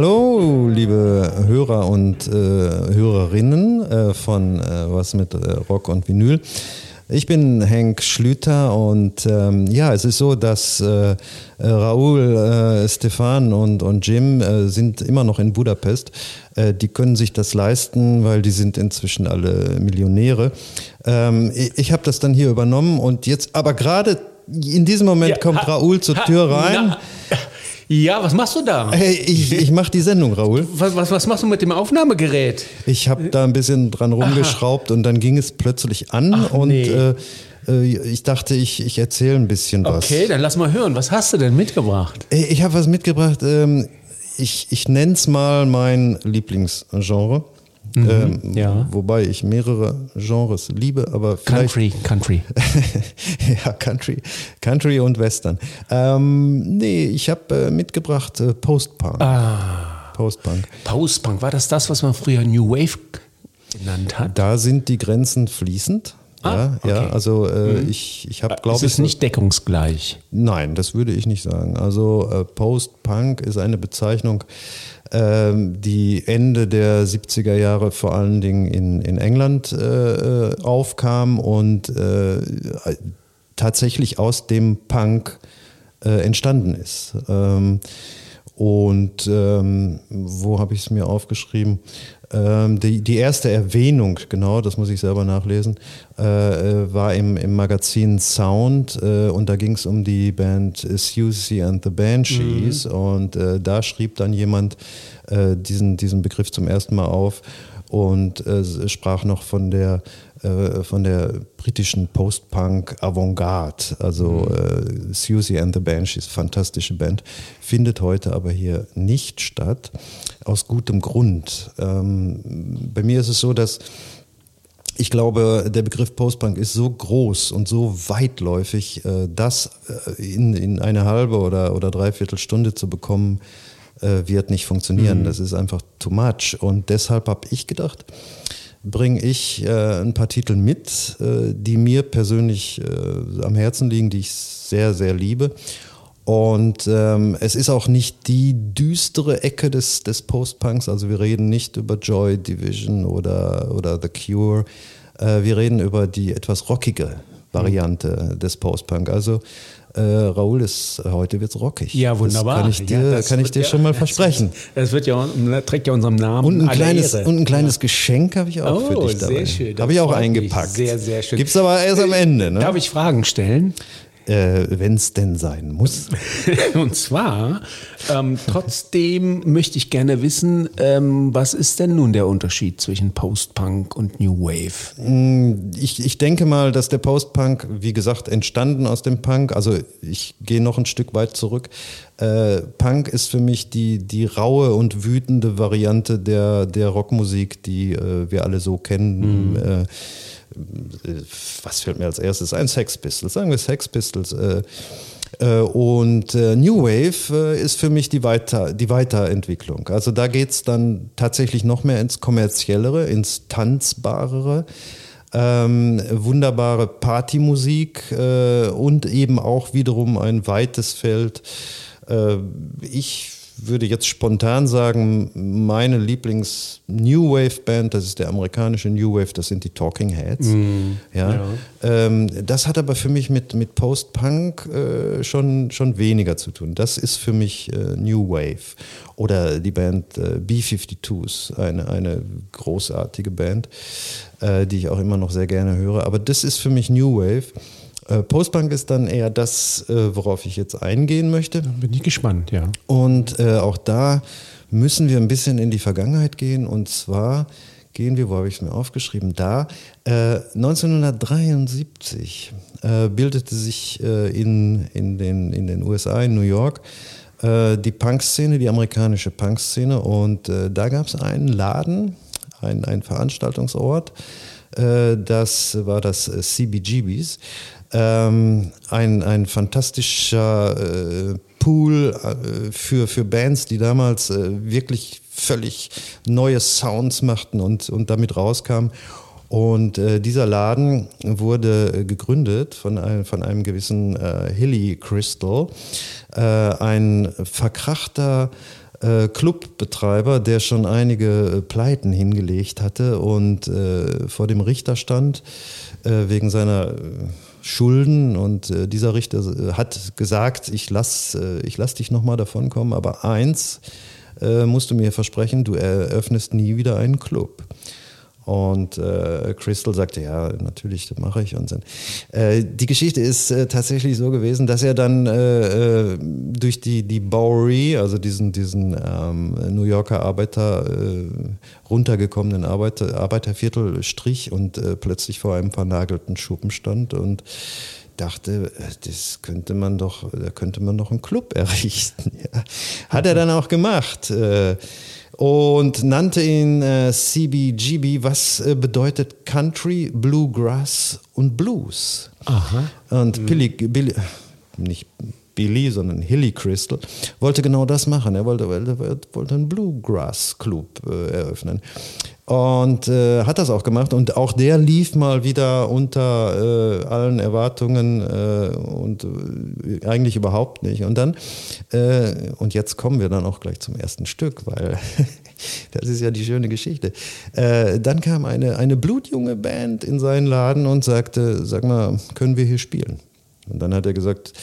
Hallo, liebe Hörer und äh, Hörerinnen äh, von äh, Was mit äh, Rock und Vinyl. Ich bin Henk Schlüter und ähm, ja, es ist so, dass äh, Raoul, äh, Stefan und, und Jim äh, sind immer noch in Budapest. Äh, die können sich das leisten, weil die sind inzwischen alle Millionäre. Ähm, ich ich habe das dann hier übernommen und jetzt, aber gerade in diesem Moment Ja, kommt ha- Raoul zur Tür rein. na, ja, was machst du da? Hey, ich, ich mache die Sendung, Raoul. Was, was, was machst du mit dem Aufnahmegerät? Ich habe da ein bisschen dran rumgeschraubt und dann ging es plötzlich an Ach, und nee. äh, äh, ich dachte, ich, ich erzähle ein bisschen was. Okay, dann lass mal hören. Was hast du denn mitgebracht? Äh, Ich habe was mitgebracht. Ähm, ich ich nenne es mal mein Lieblingsgenre. Ähm, Mhm, ja. Wobei ich mehrere Genres liebe, aber. Country, Country. ja, Country, Country und Western. Ähm, nee, ich habe äh, mitgebracht äh, Post-Punk. Ah, Post-Punk. Postpunk, war das das, was man früher New Wave genannt hat? Da sind die Grenzen fließend. Ah, ja, okay. ja, also äh, ich, ich habe, Ist glaube ich, es nicht deckungsgleich? Nein, das würde ich nicht sagen. Also äh, Post-Punk ist eine Bezeichnung, ähm, die Ende der 70er Jahre vor allen Dingen in, in England äh, äh, aufkam und äh, tatsächlich aus dem Punk äh, entstanden ist. Ähm, und ähm, wo habe ich es mir aufgeschrieben? Ähm, die, die erste Erwähnung, genau, das muss ich selber nachlesen, äh, äh, war im, im Magazin Sound äh, und da ging es um die Band Susie and the Banshees. Und äh, da schrieb dann jemand äh, diesen, diesen Begriff zum ersten Mal auf und äh, sprach noch von der äh, von der britischen Post-Punk Avantgarde, also äh, Susie and the Banshees, fantastische Band, findet heute aber hier nicht statt, aus gutem Grund. Ähm, bei mir ist es so, dass ich glaube, der Begriff Postpunk ist so groß und so weitläufig, äh, das äh, in, in eine halbe oder, oder dreiviertel Stunde zu bekommen, wird nicht funktionieren. Das ist einfach too much. Und deshalb habe ich gedacht, bringe ich äh, ein paar Titel mit, äh, die mir persönlich äh, am Herzen liegen, die ich sehr, sehr liebe. Und ähm, es ist auch nicht die düstere Ecke des, des Post-Punks. Also wir reden nicht über Joy Division oder, oder The Cure. Äh, wir reden über die etwas rockige Variante des Post-Punk. Also äh, Raoul, ist, heute wird's rockig. Ja, wunderbar. Das kann ich dir, Ja, kann ich dir ja- schon mal das- versprechen. Das wird ja, trägt ja unserem Namen Und ein kleines, Ehre. und ein kleines Geschenk habe ich auch für Oh, dich dabei. sehr schön. Habe ich auch eingepackt. Sehr, sehr schön. Gibt's aber erst am Ende, ne? Darf ich Fragen stellen? Äh, Wenn es denn sein muss. Und zwar, ähm, trotzdem möchte ich gerne wissen, ähm, was ist denn nun der Unterschied zwischen Post-Punk und New Wave? Ich, ich denke mal, dass der Post-Punk, wie gesagt, entstanden aus dem Punk, also ich gehe noch ein Stück weit zurück. Äh, Punk ist für mich die, die raue und wütende Variante der, der Rockmusik, die äh, wir alle so kennen. Äh, was fällt mir als erstes ein? Sex Pistols, sagen wir Sex Pistols. Äh, äh, und äh, New Wave äh, ist für mich die, Weiter, die Weiterentwicklung. Also da geht's dann tatsächlich noch mehr ins Kommerziellere, ins Tanzbarere. Ähm, wunderbare Partymusik äh, und eben auch wiederum ein weites Feld. Äh, ich würde jetzt spontan sagen, meine Lieblings-New Wave-Band, das ist der amerikanische New Wave, das sind die Talking Heads. ja. Ähm, das hat aber für mich mit, mit Post-Punk äh, schon, schon weniger zu tun. Das ist für mich äh, New Wave. Oder die Band äh, B-52s, eine, eine großartige Band, äh, die ich auch immer noch sehr gerne höre. Aber das ist für mich New Wave. Äh, Post-Punk ist dann eher das, äh, worauf ich jetzt eingehen möchte. Bin ich gespannt, ja. Und äh, auch da müssen wir ein bisschen in die Vergangenheit gehen. Und zwar gehen wir, wo habe ich es mir aufgeschrieben? Da. Äh, 1973 äh, bildete sich äh, in, in, den, in den USA, in New York, die Punk-Szene, die amerikanische Punk-Szene. Und da gab es einen Laden, ein, ein Veranstaltungsort. Äh, das war das äh, CBGBs. Ähm, ein, ein fantastischer äh, Pool äh, für, für Bands, die damals äh, wirklich völlig neue Sounds machten und, und damit rauskamen. Und äh, dieser Laden wurde gegründet von einem, von einem gewissen Hilly Crystal, ein verkrachter äh, Clubbetreiber, der schon einige äh, Pleiten hingelegt hatte und äh, vor dem Richter stand äh, wegen seiner äh, Schulden und äh, dieser Richter hat gesagt, ich lass, ich lass dich nochmal davon kommen, aber eins musst du mir versprechen, du eröffnest nie wieder einen Club. Und äh, Crystal sagte, ja, natürlich, das mache ich. Und äh, die Geschichte ist äh, tatsächlich so gewesen, dass er dann äh, äh, durch die, die Bowery, also diesen, diesen ähm, New Yorker Arbeiter, äh, runtergekommenen Arbeiter, Arbeiterviertel strich und plötzlich vor einem vernagelten Schuppen stand und dachte, das könnte man doch, da könnte man doch einen Club errichten. Ja. Hat er dann auch gemacht und nannte ihn äh, CBGB, was äh, bedeutet Country, Bluegrass und Blues. Aha. Und. Billy, Billy, nicht Billy, sondern Hilly Crystal, wollte genau das machen. Er wollte, wollte, wollte einen Bluegrass Club äh, eröffnen. Und äh, hat das auch gemacht. Und auch der lief mal wieder unter äh, allen Erwartungen äh, und äh, eigentlich überhaupt nicht. Und dann, äh, und jetzt kommen wir dann auch gleich zum ersten Stück, weil das ist ja die schöne Geschichte. Äh, dann kam eine, eine blutjunge Band in seinen Laden und sagte, sag mal, können wir hier spielen? Und dann hat er gesagt,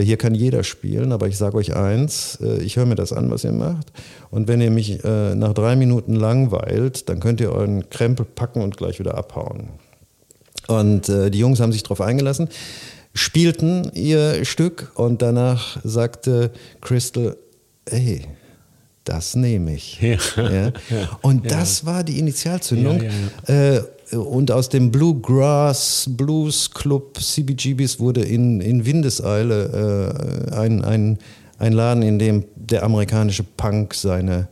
hier kann jeder spielen, aber ich sage euch eins, äh, ich höre mir das an, was ihr macht. Und wenn ihr mich äh, nach drei Minuten langweilt, dann könnt ihr euren Krempel packen und gleich wieder abhauen. Und die Jungs haben sich darauf eingelassen, spielten ihr Stück und danach sagte Crystal, hey, das nehme ich. Ja. Ja. Und das war die Initialzündung. Ja, und aus dem Bluegrass Blues Club CBGBs wurde in, in Windeseile äh, ein, ein, ein Laden, in dem der amerikanische Punk seine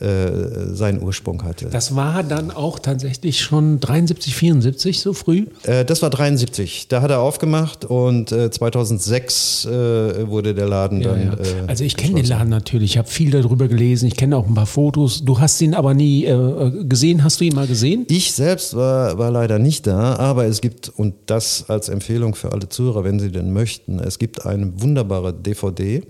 äh, seinen Ursprung hatte. Das war dann auch tatsächlich schon 73, 74 so früh? Äh, das war 73. Da hat er aufgemacht und äh, 2006 äh, wurde der Laden ja, dann. Ja. Äh, also ich kenne den Laden natürlich. Ich habe viel darüber gelesen. Ich kenne auch ein paar Fotos. Du hast ihn aber nie gesehen. Hast du ihn mal gesehen? Ich selbst war, war leider nicht da, aber es gibt und das als Empfehlung für alle Zuhörer, wenn sie denn möchten. Es gibt eine wunderbare DVD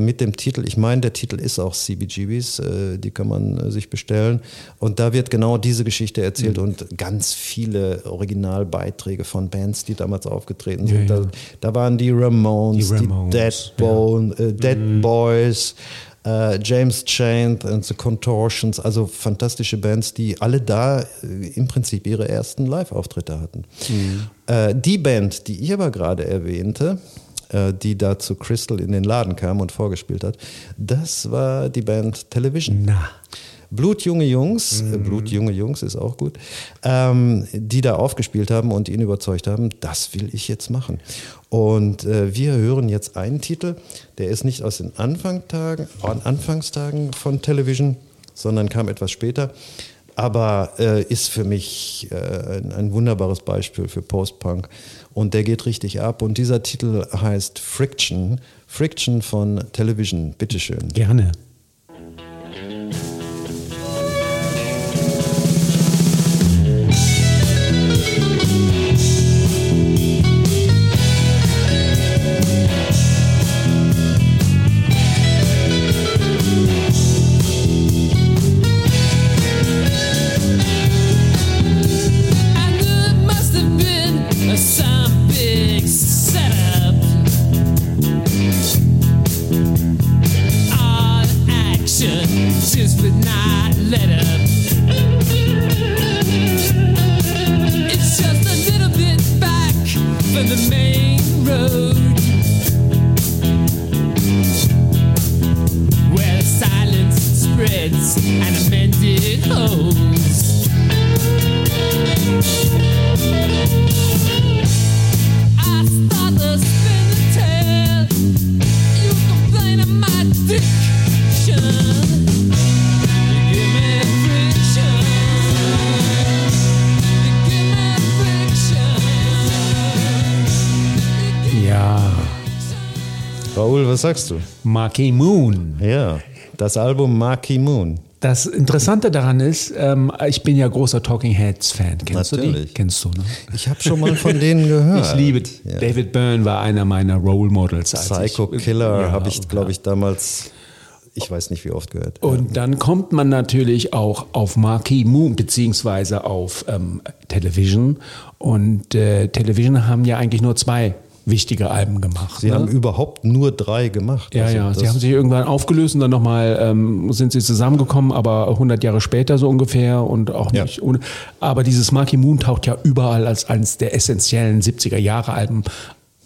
mit dem Titel, ich meine, der Titel ist auch CBGBs, äh, die kann man äh, sich bestellen. Und da wird genau diese Geschichte erzählt mhm. und ganz viele Originalbeiträge von Bands, die damals aufgetreten sind. Ja, ja. Da, da, waren die Ramones, die, Ramones, die Dead, Bone, ja. äh, Dead mhm. Boys. Uh, James Chant and the Contortions, also fantastische Bands, die alle da uh, im Prinzip ihre ersten Live-Auftritte hatten. Mhm. Die Band, die ich aber gerade erwähnte, äh, die da zu Crystal in den Laden kam und vorgespielt hat, das war die Band Television. Na. Blutjunge Jungs, mhm. Blutjunge Jungs ist auch gut, ähm, die da aufgespielt haben und ihn überzeugt haben, das will ich jetzt machen. Und äh, wir hören jetzt einen Titel, der ist nicht aus den Anfangstagen, Anfangstagen von Television, sondern kam etwas später aber äh, ist für mich äh, ein, ein, wunderbares Beispiel für Post-Punk. Und der geht richtig ab. Und dieser Titel heißt Friction. Friction von Television. Bitteschön. Gerne. Was sagst du? Marky Moon. Ja, das Album Marky Moon. Das Interessante daran ist, ähm, ich bin ja großer Talking Heads Fan. Kennst Natürlich. du die? Kennst du, ne? Ich habe schon mal von denen gehört. ich liebe, ja. David Byrne war einer meiner Role Models. Psycho Killer ja, habe ich, glaube ich, damals ich weiß nicht wie oft gehört. Und dann kommt man natürlich auch auf Marquee Moon beziehungsweise auf ähm, Television. Und äh, Television haben ja eigentlich nur zwei wichtige Alben gemacht. Sie ne? haben überhaupt nur drei gemacht. Ja, Also ja, sie haben sich irgendwann aufgelöst und dann nochmal ähm, sind sie zusammengekommen, aber 100 Jahre später so ungefähr und auch Ja. nicht ohne. Aber dieses Marquee Moon taucht ja überall als eines der essentiellen 70er Jahre Alben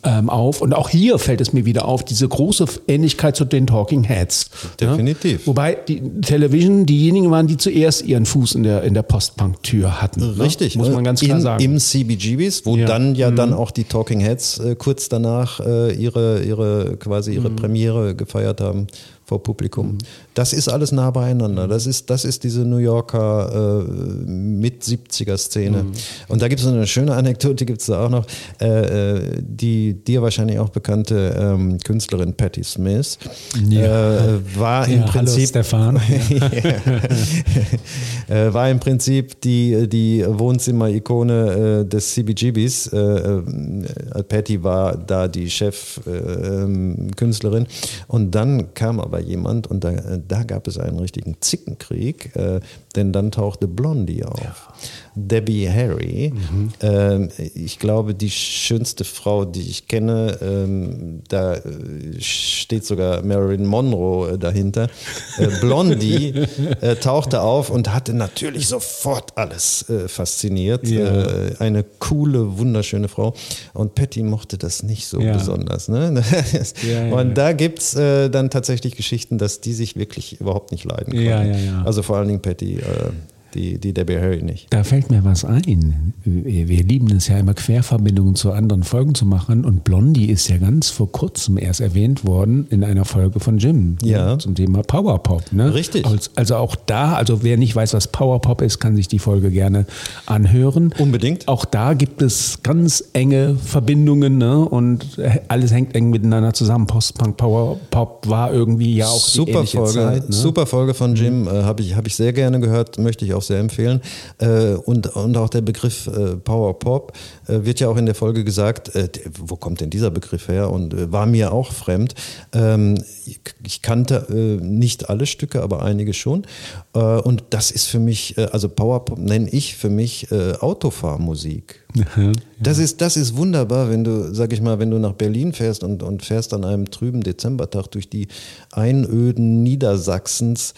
ähm, auf. Und auch hier fällt es mir wieder auf, diese große Ähnlichkeit zu den Talking Heads. Definitiv. Ja? Wobei die Television diejenigen waren, die zuerst ihren Fuß in der, in der Postpunk-Tür hatten. ne? Richtig, Muss ne? man ganz klar in, sagen. Im CBGBs, wo Ja. Mhm. dann ja dann auch die Talking Heads äh, kurz danach äh, ihre, ihre quasi ihre Mhm. Premiere gefeiert haben vor Publikum. Das ist alles nah Mhm. beieinander. Das ist, das ist diese New Yorker äh, mit 70er Szene. Mhm. Und da gibt es eine schöne Anekdote, gibt es da auch noch, äh, äh, die dir wahrscheinlich auch bekannte ähm, Künstlerin Patti Smith Ja. äh, war im Ja, hallo, Prinzip Stefan. äh, war im Prinzip die, die Wohnzimmer-Ikone äh, des CBGBs. Patty war da die Chef-Künstlerin. und dann kam aber jemand und da, da gab es einen richtigen Zickenkrieg, äh, denn dann tauchte Blondie auf. Debbie Harry, ähm, ich glaube, die schönste Frau, die ich kenne, ähm, da äh, steht sogar Marilyn Monroe äh, dahinter. Äh, Blondie äh, tauchte auf und hatte natürlich sofort alles äh, fasziniert. Ja. Äh, eine coole, wunderschöne Frau. Und Patty mochte das nicht so Ja. besonders. Ne? Ja, und da gibt es dann tatsächlich Geschichten, dass die sich wirklich überhaupt nicht leiden ja. Also vor allen Dingen Patty, die, die Debbie Harry nicht. Da fällt mir was ein. Wir lieben es ja immer, Querverbindungen zu anderen Folgen zu machen. Und Blondie ist ja ganz vor kurzem erst erwähnt worden in einer Folge von Jim Ja. ne, zum Thema Powerpop. Ne? Richtig. Also, auch da, also wer nicht weiß, was Powerpop ist, kann sich die Folge gerne anhören. Unbedingt. Auch da gibt es ganz enge Verbindungen ne? und alles hängt eng miteinander zusammen. Postpunk, Powerpop war irgendwie ja auch die super ähnliche Folge, Zeit. Ne? super Folge von Jim, äh, habe ich, hab ich sehr gerne gehört, möchte ich auch sehr empfehlen. Äh, und, und auch der Begriff äh, Power Pop wird ja auch in der Folge gesagt, äh, wo kommt denn dieser Begriff her? Und äh, war mir auch fremd. Ähm, ich, kannte äh, nicht alle Stücke, aber einige schon. Äh, und das ist für mich, äh, also Power Pop nenne ich für mich äh, Autofahrmusik. Das ist, das ist wunderbar, wenn du, sag ich mal, wenn du nach Berlin fährst und, und fährst an einem trüben Dezembertag durch die Einöden Niedersachsens,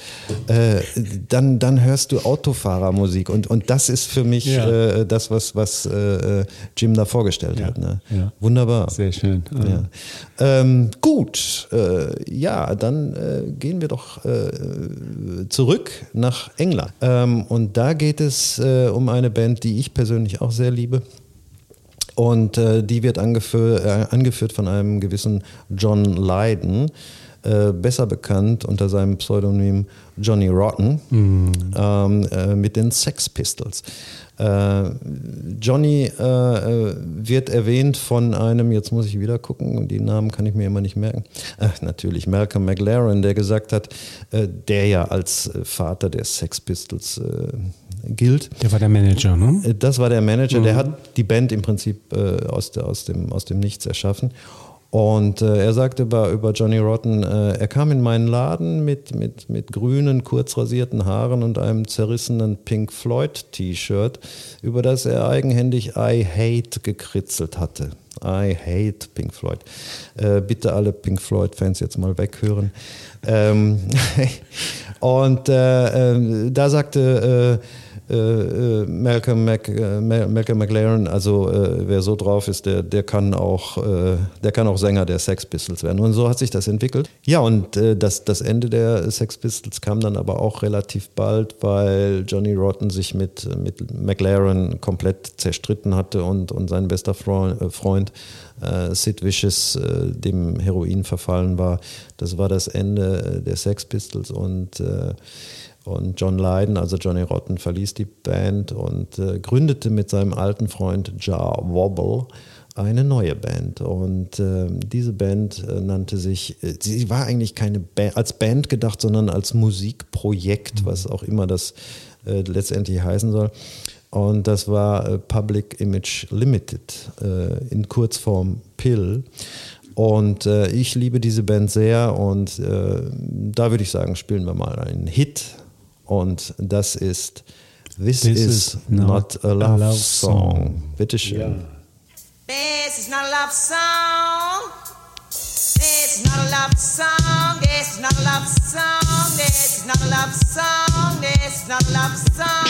äh, dann, dann hörst du Autofahrermusik. Und, und das ist für mich Ja. äh, das, was, was äh, Jim da vorgestellt Ja, hat. Ne? ja. Wunderbar. Sehr schön. Ja. Ähm, gut, äh, ja, dann äh, gehen wir doch äh, zurück nach England. Ähm, und da geht es äh, um eine Band, die ich persönlich auch sehr liebe. Und äh, die wird angefü äh, angeführt von einem gewissen John Lydon, äh, besser bekannt unter seinem Pseudonym Johnny Rotten, ähm, äh, mit den Sex Pistols. Äh, Johnny äh, wird erwähnt von einem, jetzt muss ich wieder gucken, die Namen kann ich mir immer nicht merken. Ach, natürlich, Malcolm McLaren, der gesagt hat, der ja als Vater der Sex Pistols äh, gilt. Der war der Manager, ne? Äh, Das war der Manager, der hat die Band im Prinzip äh, aus, der, aus, dem, aus dem Nichts erschaffen. Und äh, er sagte über, über Johnny Rotten, äh, er kam in meinen Laden mit, mit, mit grünen, kurz rasierten Haaren und einem zerrissenen Pink Floyd T-Shirt, über das er eigenhändig I Hate gekritzelt hatte. I hate Pink Floyd. Äh, bitte alle Pink Floyd-Fans jetzt mal weghören. Ähm, und äh, äh, da sagte Malcolm, Mac, äh, Mal- Malcolm McLaren, also äh, wer so drauf ist, der, der kann auch, äh, der kann auch Sänger der Sex Pistols werden. Und so hat sich das entwickelt. Ja, und äh, das, das Ende der Sex Pistols kam dann aber auch relativ bald, weil Johnny Rotten sich mit, mit McLaren komplett zerstritten hatte und, und sein bester Freund, äh, Freund äh, Sid Vicious äh, dem Heroin verfallen war. Das war das Ende äh, der Sex Pistols und äh, und John Lydon, also Johnny Rotten, verließ die Band und äh, gründete mit seinem alten Freund Jar Wobble eine neue Band. Und äh, diese Band äh, nannte sich, äh, sie war eigentlich keine Band, als Band gedacht, sondern als Musikprojekt, was auch immer das äh, letztendlich heißen soll. Und das war äh, Public Image Limited, äh, in Kurzform PIL. Und ich liebe diese Band sehr und da würde ich sagen, spielen wir mal einen Hit. Und das ist This, This is, is not not a love, a love song. song. Bitteschön. This is not a love song. This is not a love song. This is not a love song. This is not a love song. This is not a love song.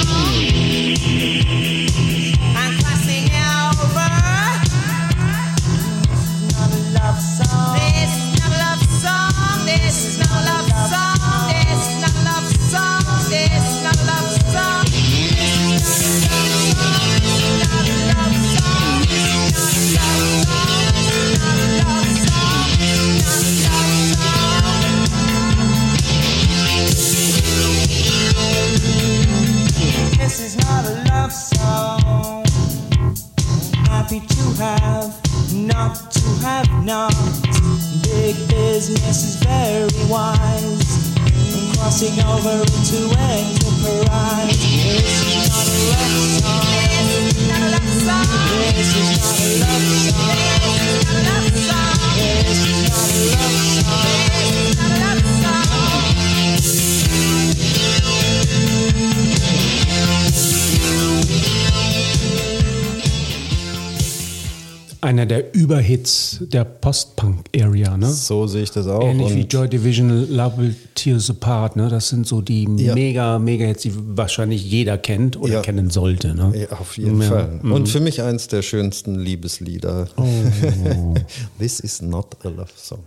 Einer der Überhits der Post-Punk-Area, ne? So sehe ich das auch. Ähnlich wie Joy Division, Love Will Tears Apart, ne? Das sind so die Ja. mega, mega Hits, die wahrscheinlich jeder kennt oder Ja. kennen sollte, ne? Ja, auf jeden. Fall. Und für mich eins der schönsten Liebeslieder. Oh. This is not a love song.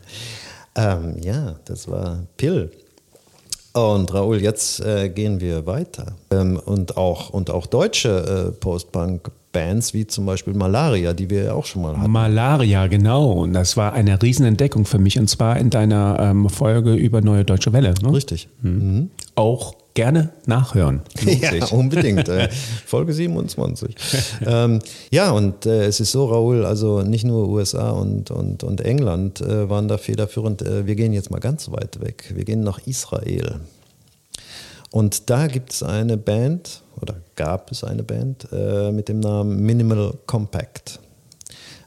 Ähm, ja, das war Pill. Und Raoul, jetzt äh, gehen wir weiter. Ähm, und, auch, und auch deutsche äh, Post-Punk-Bands, wie zum Beispiel Malaria, die wir ja auch schon mal hatten. Malaria, genau. Und das war eine Riesenentdeckung für mich. Und zwar in deiner ähm, Folge über Neue Deutsche Welle. Ne? Richtig. Auch gerne nachhören. Ja, unbedingt. äh, Folge 27. ähm, ja, und äh, es ist so, Raoul, also nicht nur USA und, und, und England äh, waren da federführend. Äh, wir gehen jetzt mal ganz weit weg. Wir gehen nach Israel. Und da gibt es eine Band, oder gab es eine Band äh, mit dem Namen Minimal Compact.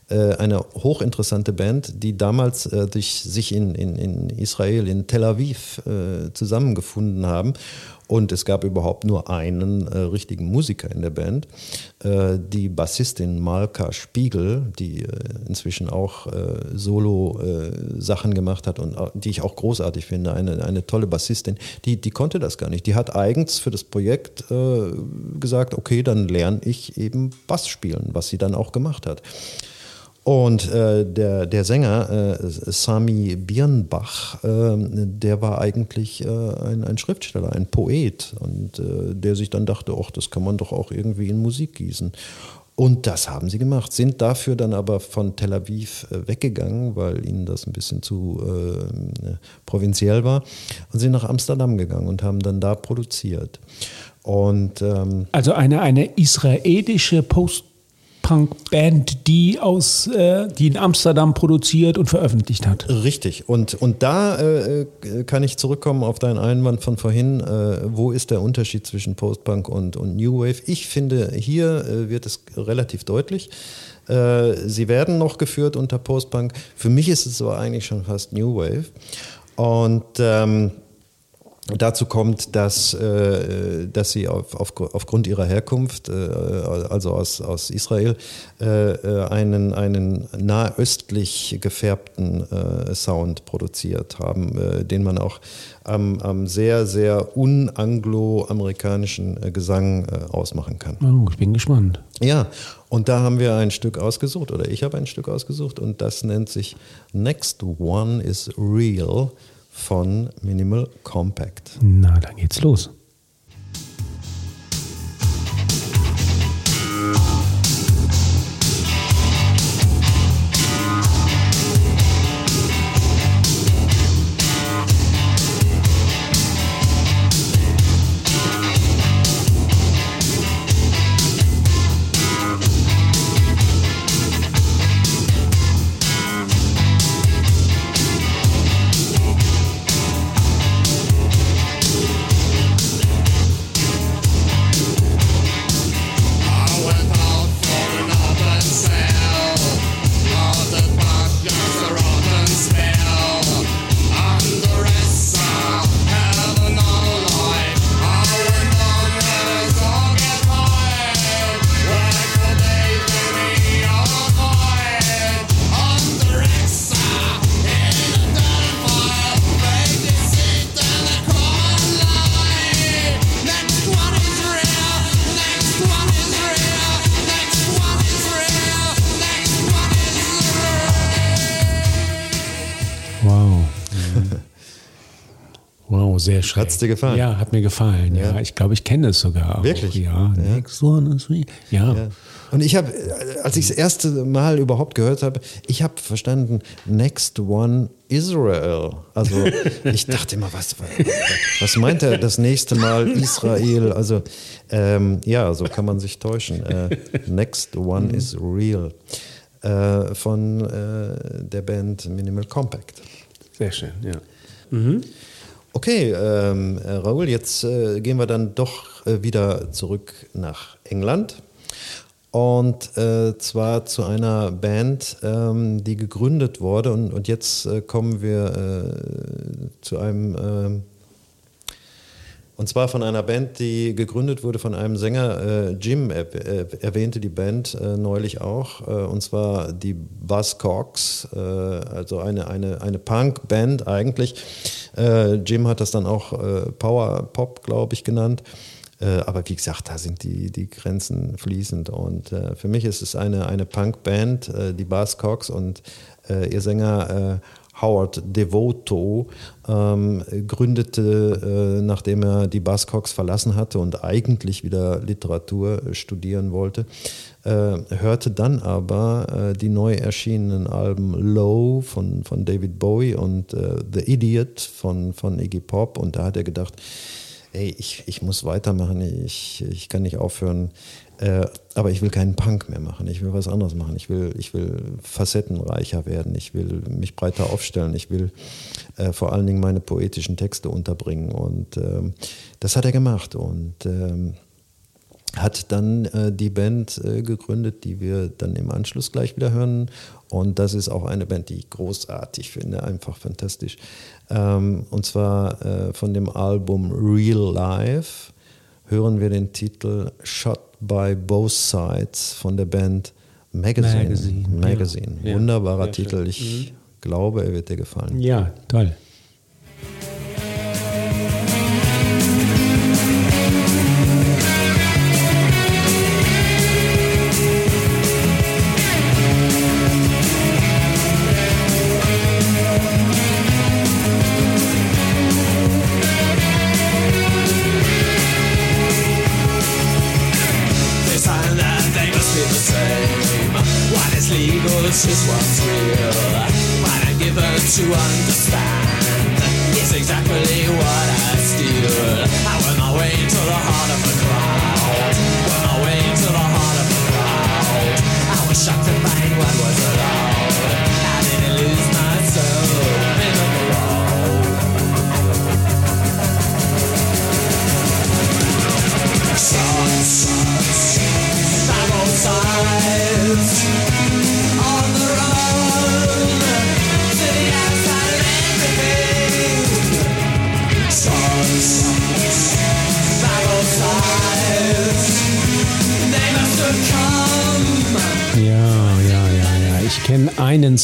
Äh, eine hochinteressante Band, die damals äh, durch, sich in, in, in Israel, in Tel Aviv äh, zusammengefunden haben. Und es gab überhaupt nur einen äh, richtigen Musiker in der Band, äh, die Bassistin Malka Spiegel, die äh, inzwischen auch äh, Solo-Sachen gemacht hat und die ich auch großartig finde, eine, eine tolle Bassistin, die, die konnte das gar nicht. Die hat eigens für das Projekt äh, gesagt, okay, dann lerne ich eben Bass spielen, was sie dann auch gemacht hat. Und äh, der, der Sänger äh, Sami Birnbach, äh, der war eigentlich äh, ein, ein Schriftsteller, ein Poet und äh, der sich dann dachte, ach, das kann man doch auch irgendwie in Musik gießen. Und das haben sie gemacht, sind dafür dann aber von Tel Aviv äh, weggegangen, weil ihnen das ein bisschen zu provinziell war und sind nach Amsterdam gegangen und haben dann da produziert. Und ähm, Also eine, eine israelische Post-Punk-Band, die aus, äh, die in Amsterdam produziert und veröffentlicht hat. Richtig. Und, und da äh, äh, kann ich zurückkommen auf deinen Einwand von vorhin. Äh, wo ist der Unterschied zwischen Postpunk und, und New Wave? Ich finde, hier äh, wird es relativ deutlich. Äh, sie werden noch geführt unter Postpunk. Für mich ist es aber eigentlich schon fast New Wave. Und ähm, Dazu kommt, dass, äh, dass sie auf, auf, aufgrund ihrer Herkunft, äh, also aus, aus Israel, äh, einen, einen nahöstlich gefärbten äh, Sound produziert haben, äh, den man auch am, am sehr, sehr unanglo-amerikanischen äh, Gesang äh, ausmachen kann. Oh, ich bin gespannt. Ja, und da haben wir ein Stück ausgesucht, oder ich habe ein Stück ausgesucht, und das nennt sich Next One is Real von Minimal Compact. Na, dann geht's los. Sehr schön. Hat's dir gefallen? Ja, hat mir gefallen. Ja, Ja. ich glaube, ich kenne es sogar. Auch. Wirklich? Ja. Ja. Next one is me. Ja. Und ich habe, als ich das erste Mal überhaupt gehört habe, ich habe verstanden, next one Israel. Also ich dachte immer, was, was meint er das nächste Mal Israel? Also ähm, ja, so kann man sich täuschen. Äh, next one is real. Äh, von äh, der Band Minimal Compact. Sehr schön, ja. Okay, ähm, äh, Raoul, jetzt äh, gehen wir dann doch äh, wieder zurück nach England. Und äh, zwar zu einer Band, ähm, die gegründet wurde. Und, und jetzt äh, kommen wir äh, zu einem, ähm, und zwar von einer Band, die gegründet wurde von einem Sänger. Äh, Jim er, äh, erwähnte die Band äh, neulich auch. Äh, und zwar die Buzzcocks, äh, also eine, eine, eine Punk-Band eigentlich. Äh, Jim hat das dann auch äh, Power Pop, glaube ich, genannt. Äh, aber wie gesagt, da sind die, die Grenzen fließend. Und äh, für mich ist es eine, eine Punk-Band, äh, die Buzzcocks und äh, ihr Sänger Howard Devoto ähm, gründete, äh, nachdem er die Buzzcocks verlassen hatte und eigentlich wieder Literatur studieren wollte, äh, hörte dann aber äh, die neu erschienenen Alben Low von, von David Bowie und äh, The Idiot von, von Iggy Pop. Und da hat er gedacht, ey, ich, ich muss weitermachen, ich, ich kann nicht aufhören, äh, aber ich will keinen Punk mehr machen, ich will was anderes machen, ich will, ich will facettenreicher werden, ich will mich breiter aufstellen, ich will äh, vor allen Dingen meine poetischen Texte unterbringen. Und ähm, das hat er gemacht. Und ähm, hat dann äh, die Band äh, gegründet, die wir dann im Anschluss gleich wieder hören. Und das ist auch eine Band, die ich großartig finde, einfach fantastisch. Ähm, und zwar äh, von dem Album Real Life hören wir den Titel Shot by Both Sides von der Band Magazine. Magazine, ja. Magazine. Ja, Wunderbarer schön. Titel. Ich glaube, er wird dir gefallen. Ja, toll.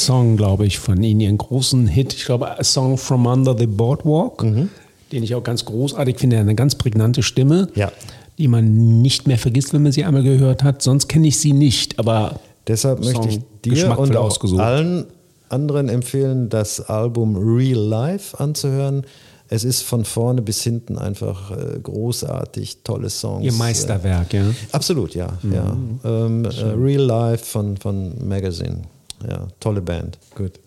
Song, glaube ich, von Ihnen, Ihren großen Hit. Ich glaube, A Song from Under the Boardwalk, Mhm. den ich auch ganz großartig finde. Eine ganz prägnante Stimme, Ja. die man nicht mehr vergisst, wenn man sie einmal gehört hat. Sonst kenne ich sie nicht, aber Deshalb Song möchte ich dir und auch ausgesucht. allen anderen empfehlen, das Album Real Life anzuhören. Es ist von vorne bis hinten einfach äh, großartig, tolle Songs. Ihr Meisterwerk, ja. Äh, absolut, ja. ja. Ähm, äh, Real Life von, von Magazine. Ja, tolle Band. Gut.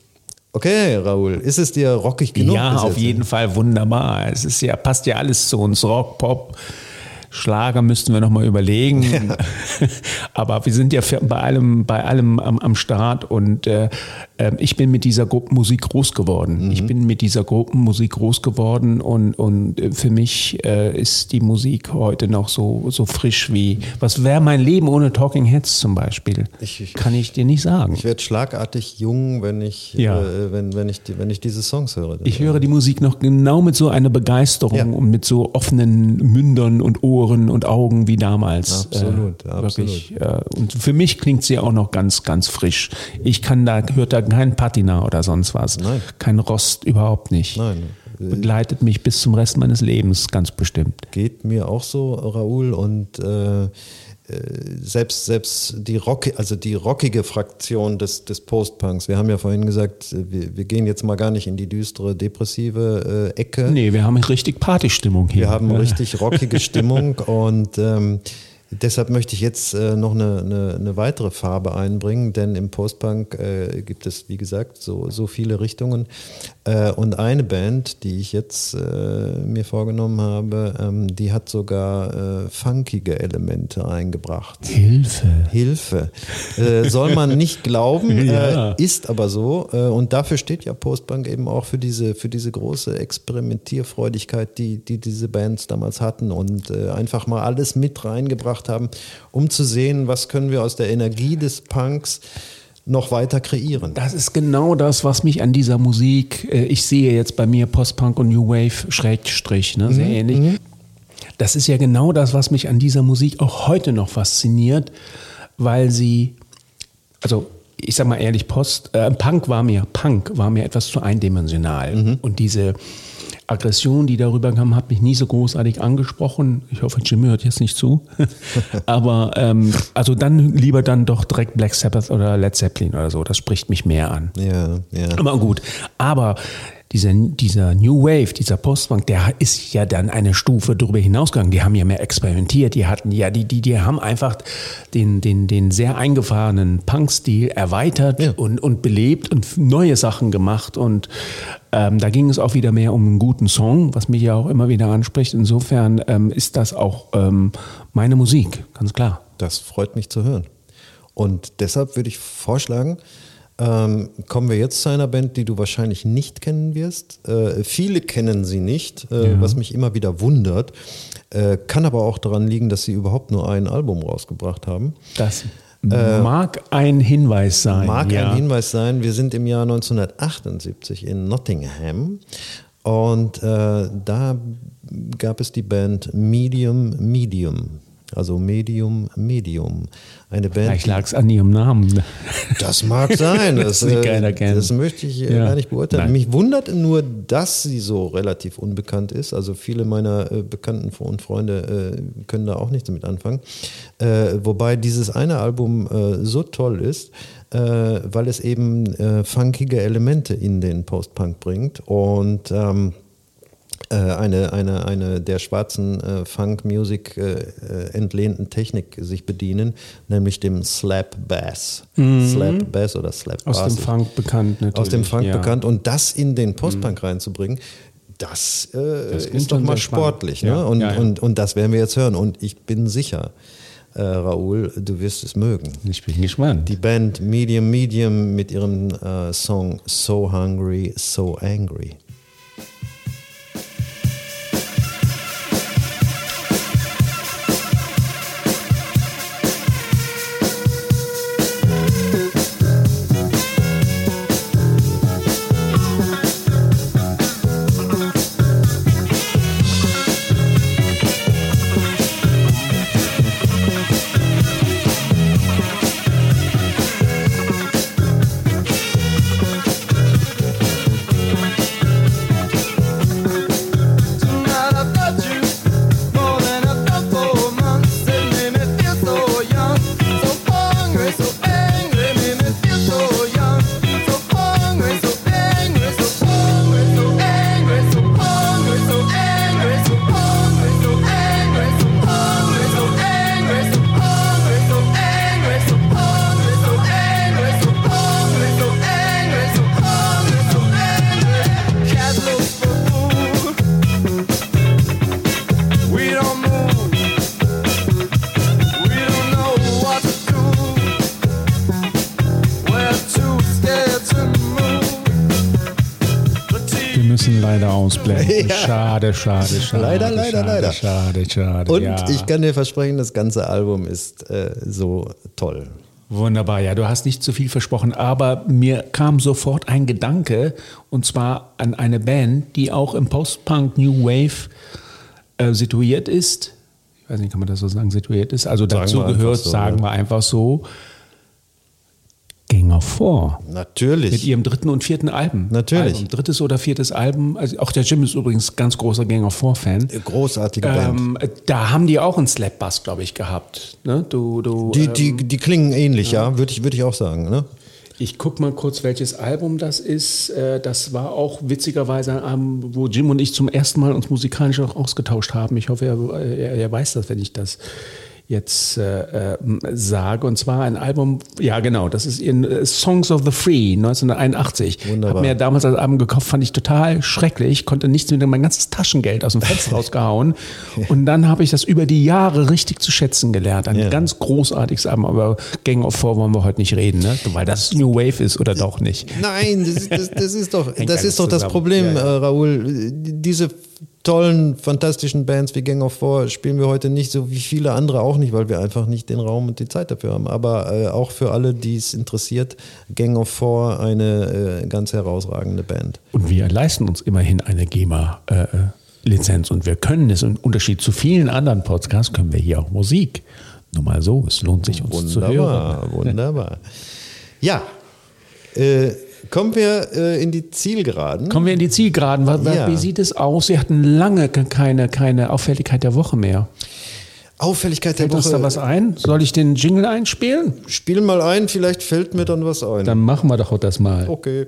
Okay, Raoul, ist es dir rockig genug? ja, auf jeden Fall wunderbar. Es ist ja, passt ja alles zu uns. Rock, Pop, Schlager müssten wir nochmal überlegen. Aber wir sind ja bei allem, bei allem am, am Start und äh, ich bin mit dieser Gruppenmusik groß geworden. Mhm. Ich bin mit dieser Gruppenmusik groß geworden und, und äh, für mich äh, ist die Musik heute noch so, so frisch wie, was wäre mein Leben ohne Talking Heads zum Beispiel? Ich- ich- Kann ich dir nicht sagen. Ich werde schlagartig jung, wenn ich, Ja. äh, wenn, wenn, ich, die- wenn ich diese Songs höre. Ich höre die Musik noch genau mit so einer Begeisterung Ja. und mit so offenen Mündern und Ohren und Augen wie damals. Absolut, äh, absolut. Wirklich, äh, und für mich klingt sie auch noch ganz, ganz frisch. Ich kann da, hört da kein Patina oder sonst was. Nein. Kein Rost, überhaupt nicht. Nein. Begleitet mich bis zum Rest meines Lebens, ganz bestimmt. Geht mir auch so, Raoul. Und äh, selbst, selbst die Rock, also die rockige Fraktion des, des Post-Punks, wir haben ja vorhin gesagt, äh, wir, wir gehen jetzt mal gar nicht in die düstere, depressive äh, Ecke. Nee, wir haben richtig Partystimmung hier. Wir haben richtig rockige Stimmung und ähm, Deshalb möchte ich jetzt äh, noch eine, eine, eine, weitere Farbe einbringen, denn im Postpunk äh, gibt es, wie gesagt, so, so viele Richtungen. Äh, und eine Band, die ich jetzt äh, mir vorgenommen habe, ähm, die hat sogar äh, funkige Elemente eingebracht. Hilfe. Hilfe. Äh, soll man nicht glauben, Ja. ist aber so. und dafür steht ja Postpunk eben auch für diese, für diese große Experimentierfreudigkeit, die, die diese Bands damals hatten und einfach mal alles mit reingebracht haben, um zu sehen, was können wir aus der Energie des Punks noch weiter kreieren. Das ist genau das, was mich an dieser Musik, äh, ich sehe jetzt bei mir Post-Punk und New Wave Schrägstrich, ne, sehr ähnlich. Das ist ja genau das, was mich an dieser Musik auch heute noch fasziniert, weil sie, also ich sag mal ehrlich, Post, äh, Punk war mir, Punk war mir etwas zu eindimensional. Und diese Aggression, die darüber kam, hat mich nie so großartig angesprochen. Ich hoffe, Jimmy hört jetzt nicht zu. Aber ähm, also dann lieber dann doch direkt Black Sabbath oder Led Zeppelin oder so. Das spricht mich mehr an. Ja, ja. Aber gut. Aber dieser, dieser New Wave, dieser Postpunk, der ist ja dann eine Stufe darüber hinausgegangen. Die haben ja mehr experimentiert. Die hatten ja, die, die, die haben einfach den, den, den sehr eingefahrenen Punk-Stil erweitert Ja. und, und belebt und neue Sachen gemacht. Und ähm, da ging es auch wieder mehr um einen guten Song, was mich ja auch immer wieder anspricht. Insofern ähm, ist das auch ähm, meine Musik, ganz klar. Das freut mich zu hören. Und deshalb würde ich vorschlagen, ähm, kommen wir jetzt zu einer Band, die du wahrscheinlich nicht kennen wirst. Äh, viele kennen sie nicht, äh, was mich immer wieder wundert. Äh, kann aber auch daran liegen, dass sie überhaupt nur ein Album rausgebracht haben. Das mag ein Hinweis sein. Mag ja. ein Hinweis sein, wir sind im Jahr 1978 in Nottingham und äh, da gab es die Band Medium Medium. Also Medium Medium. Eine Band. Vielleicht lag es an ihrem Namen. Das mag sein. Das, Das äh, das möchte ich äh, Ja. gar nicht beurteilen. Nein. Mich wundert nur, dass sie so relativ unbekannt ist. Also viele meiner äh, Bekannten und Freunde können da auch nichts damit anfangen. Wobei dieses eine Album so toll ist, weil es eben funkige Elemente in den Post-Punk bringt und ähm, äh, eine, eine, eine der schwarzen äh, Funk-Music äh, äh, entlehnten Technik sich bedienen, nämlich dem Slap Bass. Slap Bass oder Slap Mhm. Aus Bass. dem Funk bekannt natürlich. Aus dem Funk ja. Mhm. bekannt und das in den Postpunk reinzubringen, das, äh, Das ist doch mal sportlich. Ne? Ja, Und, ja. Und, und das werden wir jetzt hören. Und ich bin sicher, äh, Raoul, du wirst es mögen. Ich bin gespannt. Die Band Medium Medium mit ihrem äh, Song So Hungry, So Angry. Ja. Schade, schade, schade. Leider, leider, schade, leider. Schade, schade. Und ja. ich kann dir versprechen, das ganze Album ist äh, so toll. Wunderbar, ja, du hast nicht zu viel versprochen, aber mir kam sofort ein Gedanke und zwar an eine Band, die auch im Post-Punk New Wave äh, situiert ist. Ich weiß nicht, kann man das so sagen, situiert ist. Also Sagen dazu gehört, so, sagen ja. wir einfach so. Gang of Four. Natürlich. Mit ihrem dritten und vierten Album. Natürlich. Album. Drittes oder viertes Album. Also auch der Jim ist übrigens ganz großer Gang of Four-Fan. Großartige Band. Ähm, da haben die auch einen Slap-Bass, glaube ich, gehabt. Ne? Du, du, Die, ähm, die, die klingen ähnlich, ja, würde ich, würde ich auch sagen. Ne? Ich guck mal kurz, welches Album das ist. Äh, Das war auch witzigerweise ein Album, wo Jim und ich zum ersten Mal uns musikalisch auch ausgetauscht haben. Ich hoffe, er, er, er weiß das, wenn ich das jetzt äh, äh, sage. Und zwar ein Album, ja genau, das ist in äh, Songs of the Free 1981. Wunderbar. Hab mir damals das Album gekauft, fand ich total schrecklich, konnte nichts mit mein ganzes Taschengeld aus dem Fenster rausgehauen. Und dann habe ich das über die Jahre richtig zu schätzen gelernt. Ein Ja. ganz großartiges Album, aber Gang of Four wollen wir heute nicht reden, ne? weil das New Wave ist oder doch nicht. Nein, das, ist- das, das ist doch, das, ist doch das. Problem, Ja, ja. Äh, Raoul. Diese tollen, fantastischen Bands wie Gang of Four spielen wir heute nicht, so wie viele andere auch nicht, weil wir einfach nicht den Raum und die Zeit dafür haben. Aber äh, auch für alle, die es interessiert, Gang of Four eine äh, ganz herausragende Band. Und wir leisten uns immerhin eine GEMA-Lizenz und wir können es, im Unterschied zu vielen anderen Podcasts, können wir hier auch Musik. Nur mal so, es lohnt sich uns zu hören. Wunderbar, wunderbar. Ja, äh, kommen wir äh, in die Zielgeraden. Kommen wir in die Zielgeraden. Was- Ja. Wie sieht es aus? Sie hatten lange keine, keine Auffälligkeit der Woche mehr. Auffälligkeit der Fällt uns Woche. da was ein? Soll ich den Jingle einspielen? Spiel mal ein, vielleicht fällt mir dann was ein. Dann machen wir doch das mal. okay.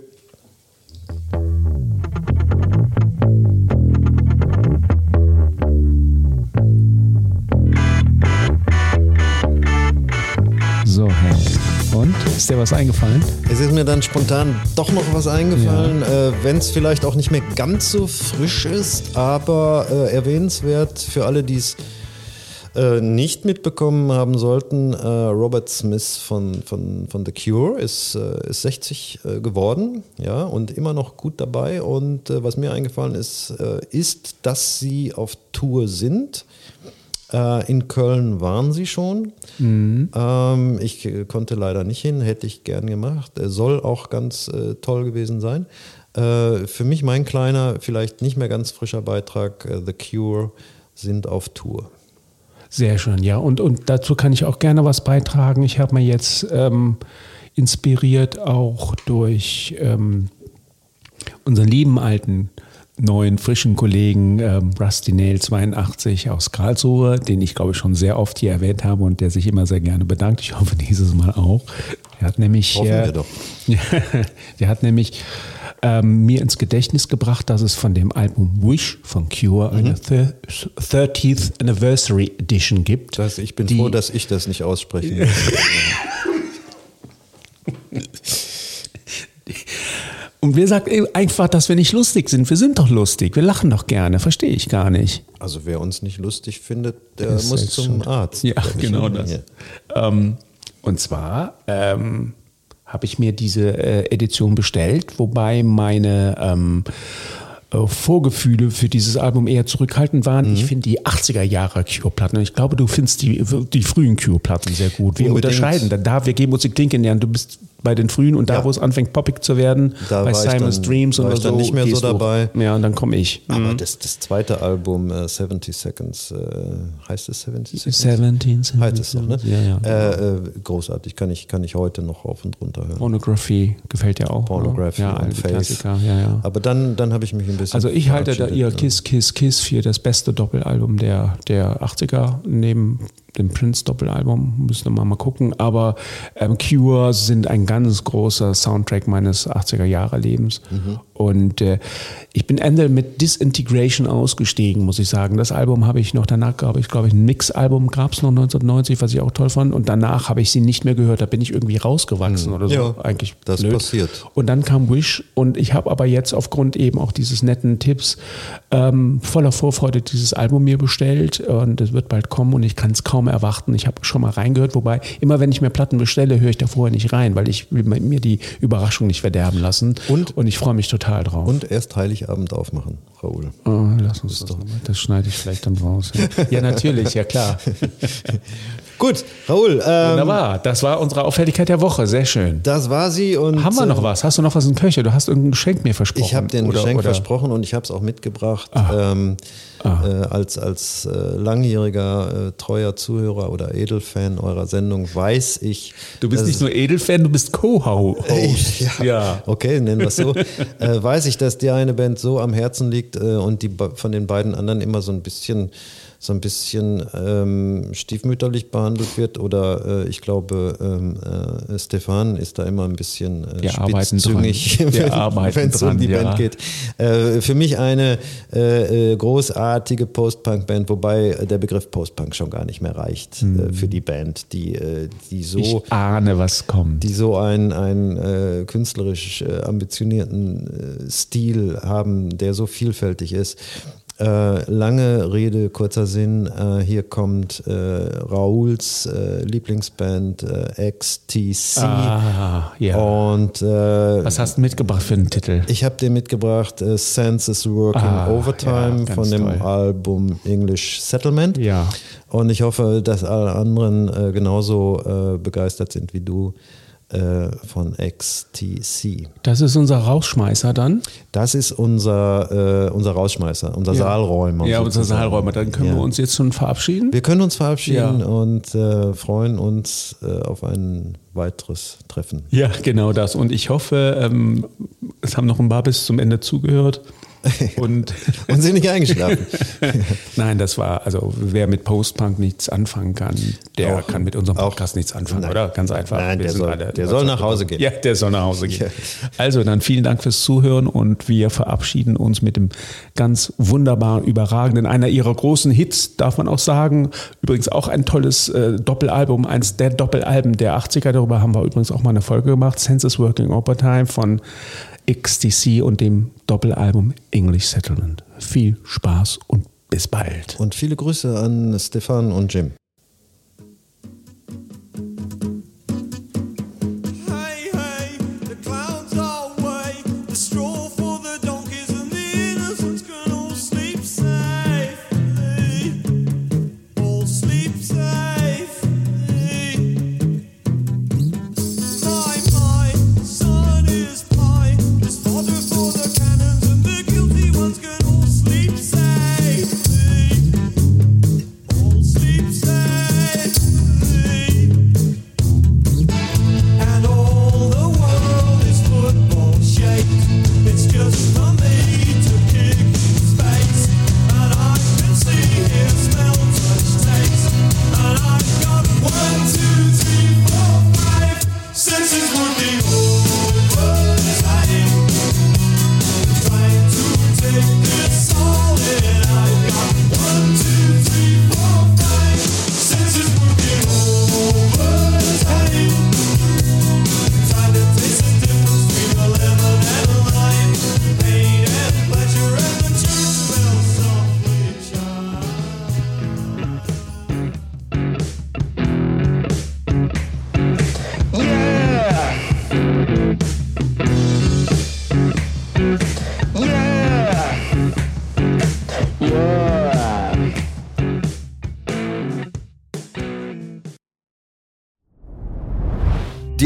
Ist dir was eingefallen? Es ist mir dann spontan doch noch was eingefallen, äh, wenn es vielleicht auch nicht mehr ganz so frisch ist, aber äh, erwähnenswert für alle, die es äh, nicht mitbekommen haben sollten. Äh, Robert Smith von, von, von The Cure ist, äh, ist 60 äh, geworden ja, und immer noch gut dabei. Und was mir eingefallen ist, ist, dass sie auf Tour sind. Äh, in Köln waren sie schon. Ähm, ich äh, konnte leider nicht hin, hätte ich gern gemacht. Er soll auch ganz äh, toll gewesen sein. Äh, für mich mein kleiner, vielleicht nicht mehr ganz frischer Beitrag, äh, The Cure sind auf Tour. Sehr schön, ja. Und, und dazu kann ich auch gerne was beitragen. Ich habe mir jetzt ähm, inspiriert auch durch ähm, unseren lieben alten neuen frischen Kollegen ähm, Rusty Nail 82 aus Karlsruhe, den ich glaube ich schon sehr oft hier erwähnt habe und der sich immer sehr gerne bedankt. Ich hoffe dieses Mal auch. Er hat nämlich, äh, wir doch. der hat nämlich ähm, mir ins Gedächtnis gebracht, dass es von dem Album Wish von Cure Mhm. eine thir- 30th Anniversary Edition gibt. Das heißt, ich bin froh, dass ich das nicht aussprechen muss. Und wer sagt einfach, dass wir nicht lustig sind? Wir sind doch lustig, wir lachen doch gerne, verstehe ich gar nicht. Also wer uns nicht lustig findet, der Ist muss zum schon- Arzt. Ja, genau das. Ähm, und zwar ähm, habe ich mir diese äh, Edition bestellt, wobei meine ähm, äh, Vorgefühle für dieses Album eher zurückhaltend waren. Mhm. Ich finde die 80er Jahre Cure-Platten, und ich glaube, du findest die, die frühen Cure-Platten sehr gut. Wir Unbedingt. unterscheiden, da, da wir gehen Musik Klinken lernen, du bist bei den frühen und da, Ja. wo es anfängt, poppig zu werden, Da bei Simon's dann- Dreams war oder ich dann so. nicht mehr so dabei. Ja, und dann komme ich. Aber das, das zweite Album, äh, 70 Seconds, äh, heißt es 70 Seconds? 17, Heißt es so, ne? Ja, ja. Äh, äh, großartig, kann ich, kann ich heute noch rauf und runter hören. Pornography gefällt dir auch. Pornography ja, und Face. Ja, ja. Aber dann, dann habe ich mich ein bisschen. Also ich halte da ihr? Kiss, Kiss, Kiss für das beste Doppelalbum der, der 80er, neben dem Prince-Doppelalbum, müssen wir mal gucken. Aber ähm, Cure sind ein ganz großer Soundtrack meines 80er-Jahre-Lebens. Mhm. Und äh, ich bin Ende mit Disintegration ausgestiegen, muss ich sagen. Das Album habe ich noch, danach glaube ich, glaube ich, ein Mix-Album gab es noch 1990, was ich auch toll fand. Und danach habe ich sie nicht mehr gehört. Da bin ich irgendwie rausgewachsen oder so. Mhm. Ja, Eigentlich das blöd. passiert. Und dann kam Wish und ich habe aber jetzt aufgrund eben auch dieses netten Tipps ähm, voller Vorfreude dieses Album mir bestellt und es wird bald kommen und ich kann es kaum erwarten. Ich habe schon mal reingehört, wobei immer wenn ich mir Platten bestelle, höre ich da vorher nicht rein, weil ich will mir die Überraschung nicht verderben lassen. Und- und ich freue mich total drauf. Und erst Heiligabend aufmachen, Raoul. Oh, lass uns das, das schneide ich vielleicht dann raus. Ja, ja natürlich, ja klar. Gut, Raoul. Ähm, Wunderbar. Das war unsere Auffälligkeit der Woche. Sehr schön. das war sie. Und, Haben wir noch äh, was? Hast du noch was in Köche? Du hast irgendein Geschenk mir versprochen. Ich habe dir ein Oder- Geschenk oder- versprochen und ich habe es auch mitgebracht. Ähm, Äh, als als äh, langjähriger äh, treuer Zuhörer oder Edelfan eurer Sendung weiß ich. Du bist nicht nur Edelfan, du bist Co-Host. ja, ja. okay, nennen wir es so. äh, weiß ich, dass dir eine Band so am Herzen liegt äh, und die von den beiden anderen immer so ein bisschen so ein bisschen ähm, stiefmütterlich behandelt wird oder äh, ich glaube ähm, äh, Stefan ist da immer ein bisschen äh, spitzzüngig, wenn es um die ja. Band geht. Äh, für mich eine äh, äh, großartige Post-Punk-Band, wobei der Begriff Post-Punk schon gar nicht mehr reicht äh, für die Band, die, äh, die so Ich ahne, was kommt. die so einen, einen äh, künstlerisch äh, ambitionierten Stil haben, der so vielfältig ist. Äh, lange Rede, kurzer Sinn. Äh, hier kommt äh, Rauls äh, Lieblingsband äh, XTC. Ah, ja. Und Was hast du mitgebracht für einen Titel? ich habe dir mitgebracht Senses Working Ah, Overtime ja, von dem toll. Album English Settlement. Ja. Und ich hoffe, dass alle anderen genauso begeistert sind wie du äh, von XTC. Das ist unser Rausschmeißer dann. Das ist unser, äh, unser Rausschmeißer, unser Saalräumer. Ja, unser. Saalräumer. Dann können Ja. wir uns jetzt schon verabschieden. Wir können uns verabschieden Ja. und äh, freuen uns äh, auf ein weiteres Treffen. Ja, genau das. Und ich hoffe, ähm, es haben noch ein paar bis zum Ende zugehört. Und Und sind nicht eingeschlafen. nein, das war, also wer mit Postpunk nichts anfangen kann, der Auch- kann mit unserem Podcast nichts anfangen, Nein. oder? Ganz einfach. Nein, der soll- alle der soll nach Hause gehen. Ja, der soll nach Hause gehen. Also dann vielen Dank fürs Zuhören und wir verabschieden uns mit dem ganz wunderbar überragenden, einer ihrer großen Hits, darf man auch sagen. Übrigens auch ein tolles äh, Doppelalbum, eins der Doppelalben der 80er. Darüber haben wir übrigens auch mal eine Folge gemacht. Census Working Overtime von XTC und dem Doppelalbum English Settlement. Viel Spaß und bis bald. Und viele Grüße an Stefan und Jim.